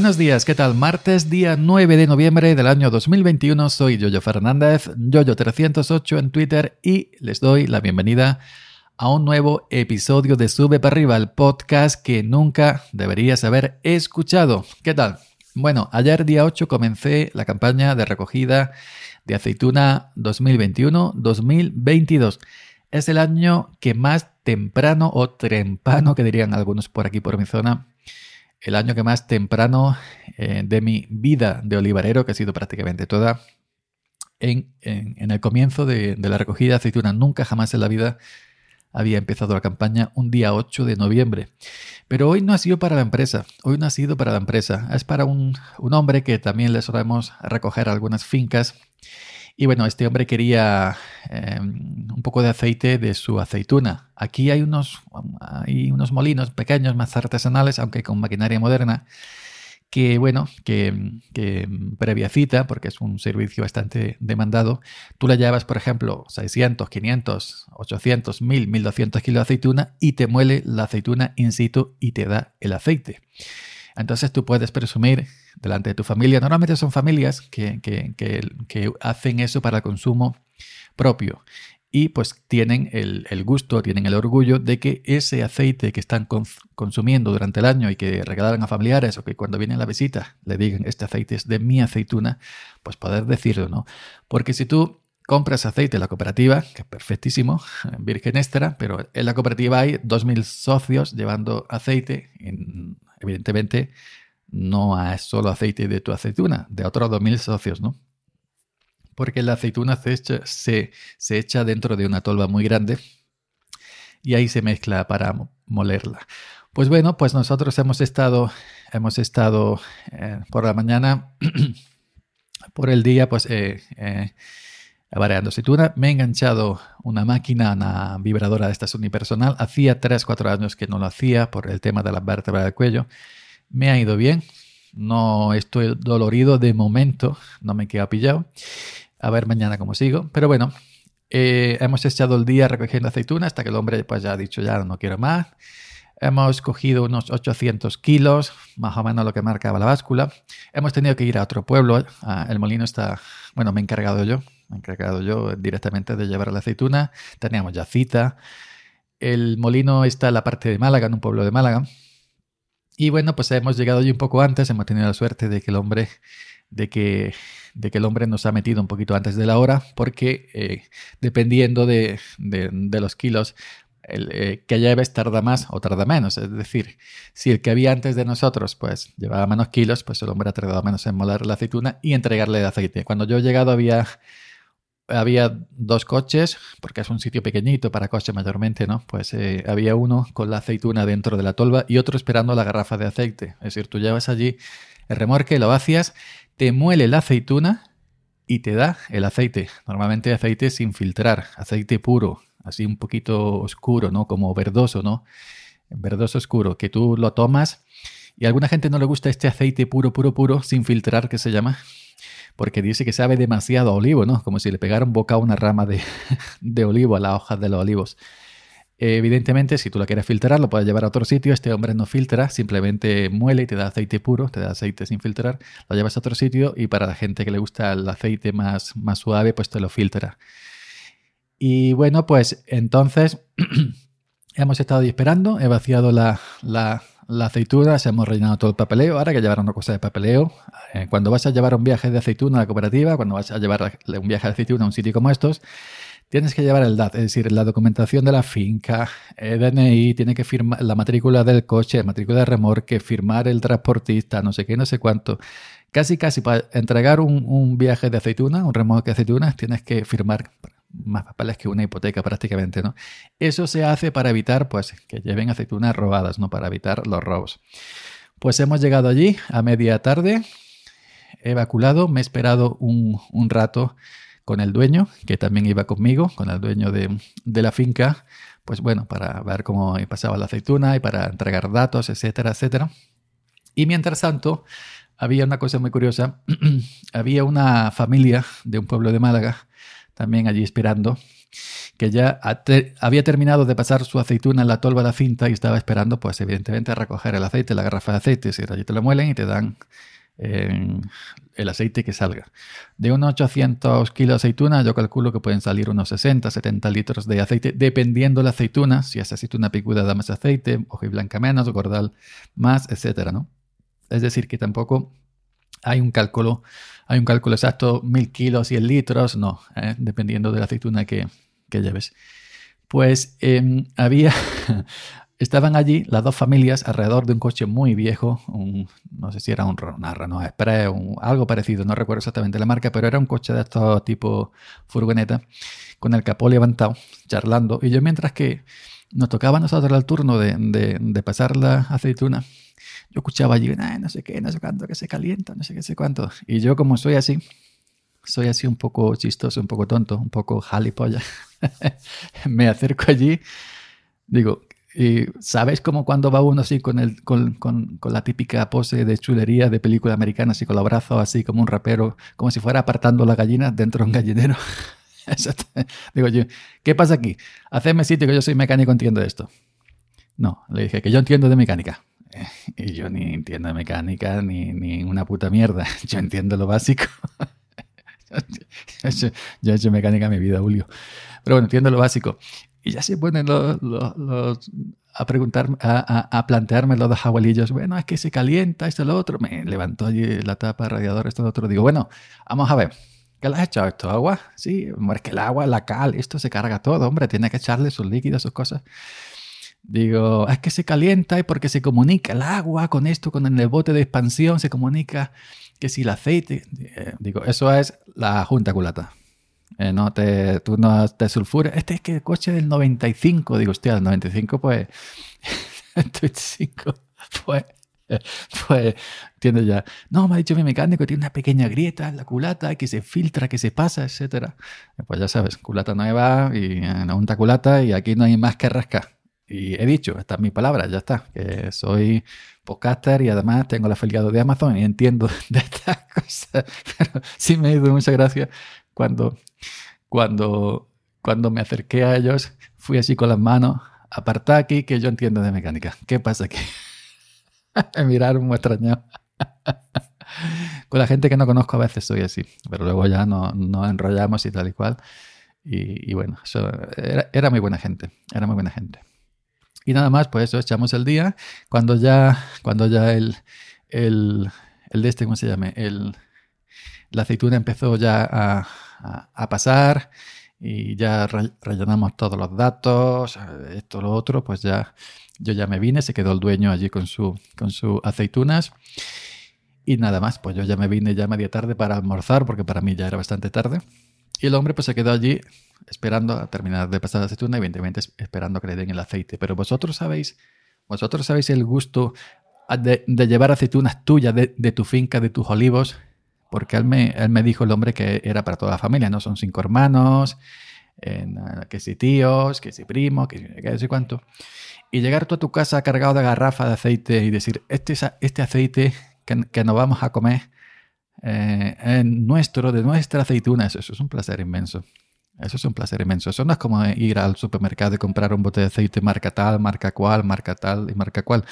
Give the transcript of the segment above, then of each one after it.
Buenos días, ¿qué tal? Martes, día 9 de noviembre del año 2021. Soy Yoyo Fernández, Yoyo308 en Twitter y les doy la bienvenida a un nuevo episodio de Sube para arriba, el podcast que nunca deberías haber escuchado. ¿Qué tal? Bueno, ayer día 8 comencé la campaña de recogida de aceituna 2021-2022. Es el año que más temprano o trempano, que dirían algunos por aquí por mi zona, el año que más temprano eh, de mi vida de olivarero, que ha sido prácticamente toda, en, el comienzo de, la recogida de aceituna. Nunca jamás en la vida había empezado la campaña un día 8 de noviembre. Pero hoy no ha sido para la empresa, hoy no ha sido para la empresa, es para un, un hombre que también le solemos recoger algunas fincas y bueno, este hombre quería em, un poco de aceite de su aceituna. Aquí hay unos, hay unos molinos pequeños, más artesanales, aunque con maquinaria moderna, que bueno, que, que, previa cita, porque es un servicio bastante demandado, tú le llevas, por ejemplo, 600, 500, 800, 1000, 1200 kilos de aceituna y te muele la aceituna in situ y te da el aceite. Entonces tú puedes presumir delante de tu familia. Normalmente son familias que, hacen eso para consumo propio y pues tienen el, gusto, tienen el orgullo de que ese aceite que están consumiendo durante el año y que regalaron a familiares o que cuando vienen la visita le digan este aceite es de mi aceituna, pues poder decirlo, ¿no? Porque si tú compras aceite en la cooperativa, que es perfectísimo, Virgen Extra, pero en la cooperativa hay 2.000 socios llevando aceite, evidentemente no es solo aceite de tu aceituna, de otros 2.000 socios, ¿no? Porque la aceituna se echa, se, echa dentro de una tolva muy grande y ahí se mezcla para molerla. Pues bueno, pues nosotros hemos estado, hemos estado eh, por la mañana, por el día, pues eh, eh, variando aceituna. Me he enganchado una máquina, una vibradora de estas unipersonal. Hacía 3-4 años que no lo hacía por el tema de la vértebra del cuello. Me ha ido bien. No estoy dolorido de momento. No me queda pillado. A ver mañana cómo sigo. Pero bueno, eh, hemos echado el día recogiendo aceituna hasta que el hombre pues ya ha dicho ya no quiero más. Hemos cogido unos 800 kilos, más o menos lo que marcaba la báscula. Hemos tenido que ir a otro pueblo. El molino está, bueno, me he encargado yo. Me he encargado yo directamente de llevar la aceituna. Teníamos ya cita. El molino está en la parte de Málaga, en un pueblo de Málaga. Y bueno, pues hemos llegado allí un poco antes, hemos tenido la suerte de que el hombre, de que, de que el hombre nos ha metido un poquito antes de la hora, porque eh, dependiendo de, los kilos, el eh, que lleves tarda más o tarda menos. Es decir, si el que había antes de nosotros pues llevaba menos kilos, pues el hombre ha tardado menos en molar la aceituna y entregarle el aceite. Cuando yo he llegado había había dos coches, porque es un sitio pequeñito para coches mayormente, ¿no? Pues eh, había uno con la aceituna dentro de la tolva y otro esperando la garrafa de aceite. Es decir, tú llevas allí el remorque, lo vacías, te muele la aceituna y te da el aceite. Normalmente aceite sin filtrar, aceite puro, así un poquito oscuro, ¿no? Como verdoso, ¿no? Verdoso oscuro, que tú lo tomas y a alguna gente no le gusta este aceite puro, puro, puro, sin filtrar, que se llama porque dice que sabe demasiado olivo, ¿no? Como si le pegara un bocado una rama de, olivo a las hojas de los olivos. Evidentemente, si tú la quieres filtrar, lo puedes llevar a otro sitio. Este hombre no filtra, simplemente muele y te da aceite puro, te da aceite sin filtrar. Lo llevas a otro sitio y para la gente que le gusta el aceite más, más suave, pues te lo filtra. Y bueno, pues entonces hemos estado esperando. He vaciado la, la, la aceituna, se hemos rellenado todo el papeleo. Ahora hay que llevar una cosa de papeleo. Eh, cuando vas a llevar un viaje de aceituna a la cooperativa, cuando vas a llevar un viaje de aceituna a un sitio como estos, tienes que llevar el DAT, es decir, la documentación de la finca, el DNI, tiene que firmar la matrícula del coche, matrícula de remorque, firmar el transportista, no sé qué, no sé cuánto. Casi, casi para entregar un, un viaje de aceituna, un remolque de aceitunas, tienes que firmar más papeles que una hipoteca prácticamente, ¿no? Eso se hace para evitar, pues, que lleven aceitunas robadas, ¿no? Para evitar los robos. Pues hemos llegado allí a media tarde, he evacuado, me he esperado un, rato con el dueño, que también iba conmigo, con el dueño de, la finca, pues bueno, para ver cómo pasaba la aceituna y para entregar datos, etcétera, etcétera. Y mientras tanto, había una cosa muy curiosa, había una familia de un pueblo de Málaga también allí esperando, que ya había terminado de pasar su aceituna en la tolva de la cinta y estaba esperando, pues evidentemente, recoger el aceite, la garrafa de aceite. Si allí te lo muelen y te dan el aceite que salga. De unos 800 kilos de aceituna, yo calculo que pueden salir unos 60, 70 litros de aceite, dependiendo de la aceituna. Si es aceituna picuda, da más aceite, blanca menos, gordal más, etcétera, ¿no? Es decir, que tampoco hay un cálculo, hay un cálculo exacto, mil kilos, 100 litros, no, ¿eh? dependiendo de la aceituna que, lleves. Pues em, había, Estaban allí las dos familias alrededor de un coche muy viejo, no sé si era un, una Renault Express, o algo parecido, no recuerdo exactamente la marca, pero era un coche de estos tipo furgoneta, con el capó levantado, charlando. Y yo mientras que nos tocaba a nosotros el turno de, pasar la aceituna, yo escuchaba allí, no sé qué, no sé cuánto, que se calienta, no sé qué, sé cuánto. Y yo como soy así, soy así un poco chistoso, un poco tonto, un poco jalipolla, me acerco allí, digo, y ¿Sabes cómo cuando va uno así con, el, con, con, con, la típica pose de chulería de película americana, así con los brazos así como un rapero, como si fuera apartando la gallina dentro de un gallinero? Digo yo, ¿qué pasa aquí? Hacedme sitio que yo soy mecánico, entiendo esto. No, le dije que yo entiendo de mecánica. Y yo ni entiendo de mecánica ni, ni una puta mierda. Yo entiendo lo básico. yo he hecho mecánica en mi vida, Julio. Pero bueno, entiendo lo básico. Y ya se ponen los, a preguntar, a, a, plantearme los dos abuelillos. Bueno, es que se calienta, esto, lo otro. Me levantó allí la tapa, radiador, esto, lo otro. Digo, bueno, vamos a ver. ¿Qué le has echado esto? ¿Agua? Sí, es que el agua, la cal, esto se carga todo, hombre. Tiene que echarle sus líquidos, sus cosas. Digo, es que se calienta y porque se comunica el agua con esto, con el bote de expansión, se comunica que si el aceite. Eh, digo, eso es la junta culata. Eh, no te, tú no te sulfures. Este es que el coche del 95. Digo, hostia, el 95, pues. el 95, pues. Pues, entiendo ya. No, me ha dicho mi mecánico, tiene una pequeña grieta en la culata que se filtra, que se pasa, etcétera. Pues ya sabes, culata nueva y una unta culata y aquí no hay más que rascar. Y he dicho, esta es mi palabra, ya está, que soy podcaster y además tengo el afiliado de Amazon y entiendo de estas cosas. Pero sí me hizo mucha gracia cuando, cuando, cuando me acerqué a ellos, fui así con las manos, apartá aquí que yo entiendo de mecánica. ¿Qué pasa aquí? me miraron muy extrañado. con la gente que no conozco a veces soy así, pero luego ya nos no enrollamos y tal y cual. Y, bueno, era, muy buena gente, era muy buena gente. Y nada más, pues eso, echamos el día. Cuando ya, cuando ya el, el, el de este, ¿cómo se llama? El, la aceituna empezó ya a, a, pasar y ya rellenamos todos los datos, esto, lo otro, pues ya yo ya me vine, se quedó el dueño allí con su, con sus aceitunas y nada más, pues yo ya me vine ya media tarde para almorzar porque para mí ya era bastante tarde y el hombre pues se quedó allí esperando a terminar de pasar la aceituna, evidentemente esperando que le den el aceite, pero vosotros sabéis, vosotros sabéis el gusto de, llevar aceitunas tuyas de, de tu finca, de tus olivos porque él me, él me dijo el hombre que era para toda la familia, ¿no? Son cinco hermanos, que si tíos, que si primos, que, que sé cuánto. Y llegar tú a tu casa cargado de garrafa de aceite y decir, este, este aceite que, que nos vamos a comer eh, es nuestro, de nuestra aceituna, eso es un placer inmenso. Eso es un placer inmenso. Eso no es como ir al supermercado y comprar un bote de aceite marca tal, marca cual, marca tal y marca cual.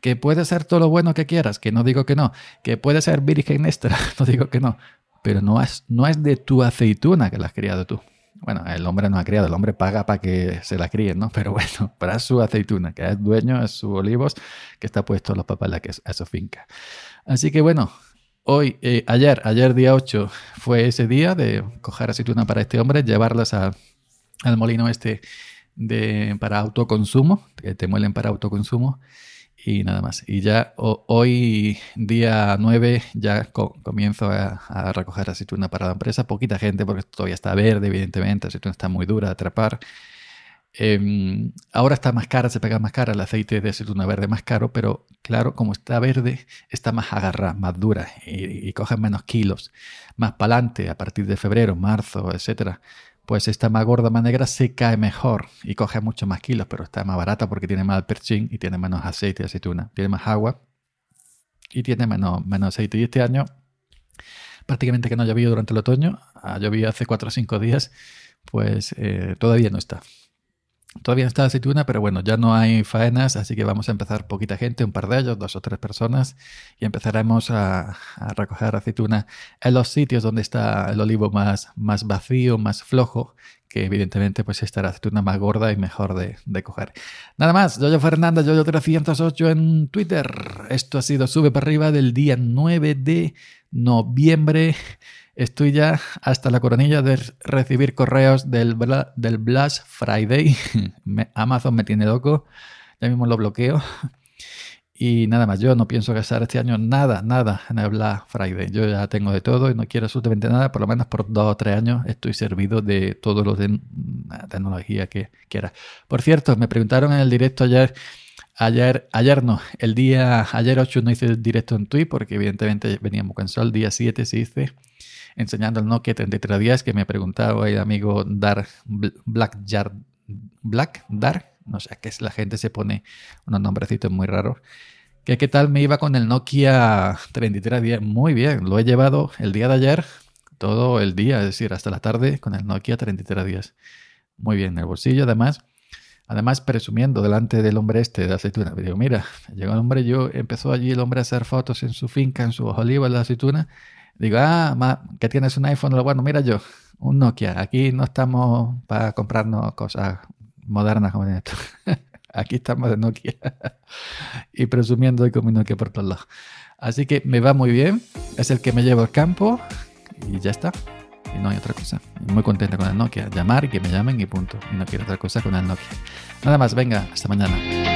Que puede ser todo lo bueno que quieras, que no digo que no. Que puede ser virgen extra, no digo que no. Pero no es, no es de tu aceituna que la has criado tú. Bueno, el hombre no ha criado, el hombre paga para que se la críen, ¿no? Pero bueno, para su aceituna, que es dueño, es su olivos, que está puesto a los es a su finca. Así que bueno, Hoy, eh, ayer, ayer día 8, fue ese día de coger aceituna para este hombre, llevarlas al molino este para autoconsumo, que te muelen para autoconsumo y nada más. Y ya hoy, día 9, ya comienzo a, recoger aceituna para la empresa. Poquita gente porque todavía está verde, evidentemente, aceituna está muy dura de atrapar. Em, ahora está más cara, se pega más cara, el aceite de aceituna verde más caro, pero claro, como está verde, está más agarrada, más dura y, coge menos kilos. Más para adelante, a partir de febrero, marzo, etcétera, pues está más gorda, más negra, se cae mejor y coge mucho más kilos, pero está más barata porque tiene más perchín y tiene menos aceite de aceituna, tiene más agua y tiene menos, menos aceite. Y este año prácticamente que no ha llovido durante el otoño, ha llovido hace 4 o 5 días, pues eh, todavía no está. Todavía está la aceituna, pero bueno, ya no hay faenas, así que vamos a empezar poquita gente, un par de ellos, dos o tres personas, y empezaremos a, recoger aceituna en los sitios donde está el olivo más, más vacío, más flojo, que evidentemente pues estará aceituna más gorda y mejor de, de coger. Nada más, Yoyo Fernanda, Yoyo308 en Twitter. Esto ha sido Sube para arriba del día 9 de noviembre. Estoy ya hasta la coronilla de recibir correos del, del Black Friday. Amazon me tiene loco. Ya mismo lo bloqueo. Y nada más, yo no pienso gastar este año nada, nada en el Black Friday. Yo ya tengo de todo y no quiero absolutamente nada. Por lo menos por dos o tres años estoy servido de todo lo de tecnología que quiera. Por cierto, me preguntaron en el directo ayer. Ayer, ayer no, el día, ayer 8 no hice el directo en Twitter porque evidentemente veníamos cansado. El día 7 se hice enseñando el Nokia 3310 que me preguntaba el amigo Dar Black Jar, Black Dar, no sé, qué es la gente se pone unos nombrecitos muy raros. Que qué tal me iba con el Nokia 3310? Muy bien, lo he llevado el día de ayer, todo el día, es decir, hasta la tarde con el Nokia 3310. Muy bien, en el bolsillo además. Además, presumiendo delante del hombre este de aceituna, digo, mira, llegó el hombre, yo empezó allí el hombre a hacer fotos en su finca, en su oliva, en la aceituna, Digo, ah, que tienes un iPhone, bueno, mira yo, un Nokia. Aquí no estamos para comprarnos cosas modernas como esto. Aquí estamos de Nokia. y presumiendo con mi Nokia por todos lados. Así que me va muy bien. Es el que me llevo al campo y ya está. Y no hay otra cosa. Muy contenta con el Nokia. Llamar y que me llamen y punto. Y no quiero otra cosa con el Nokia. Nada más, venga, hasta mañana.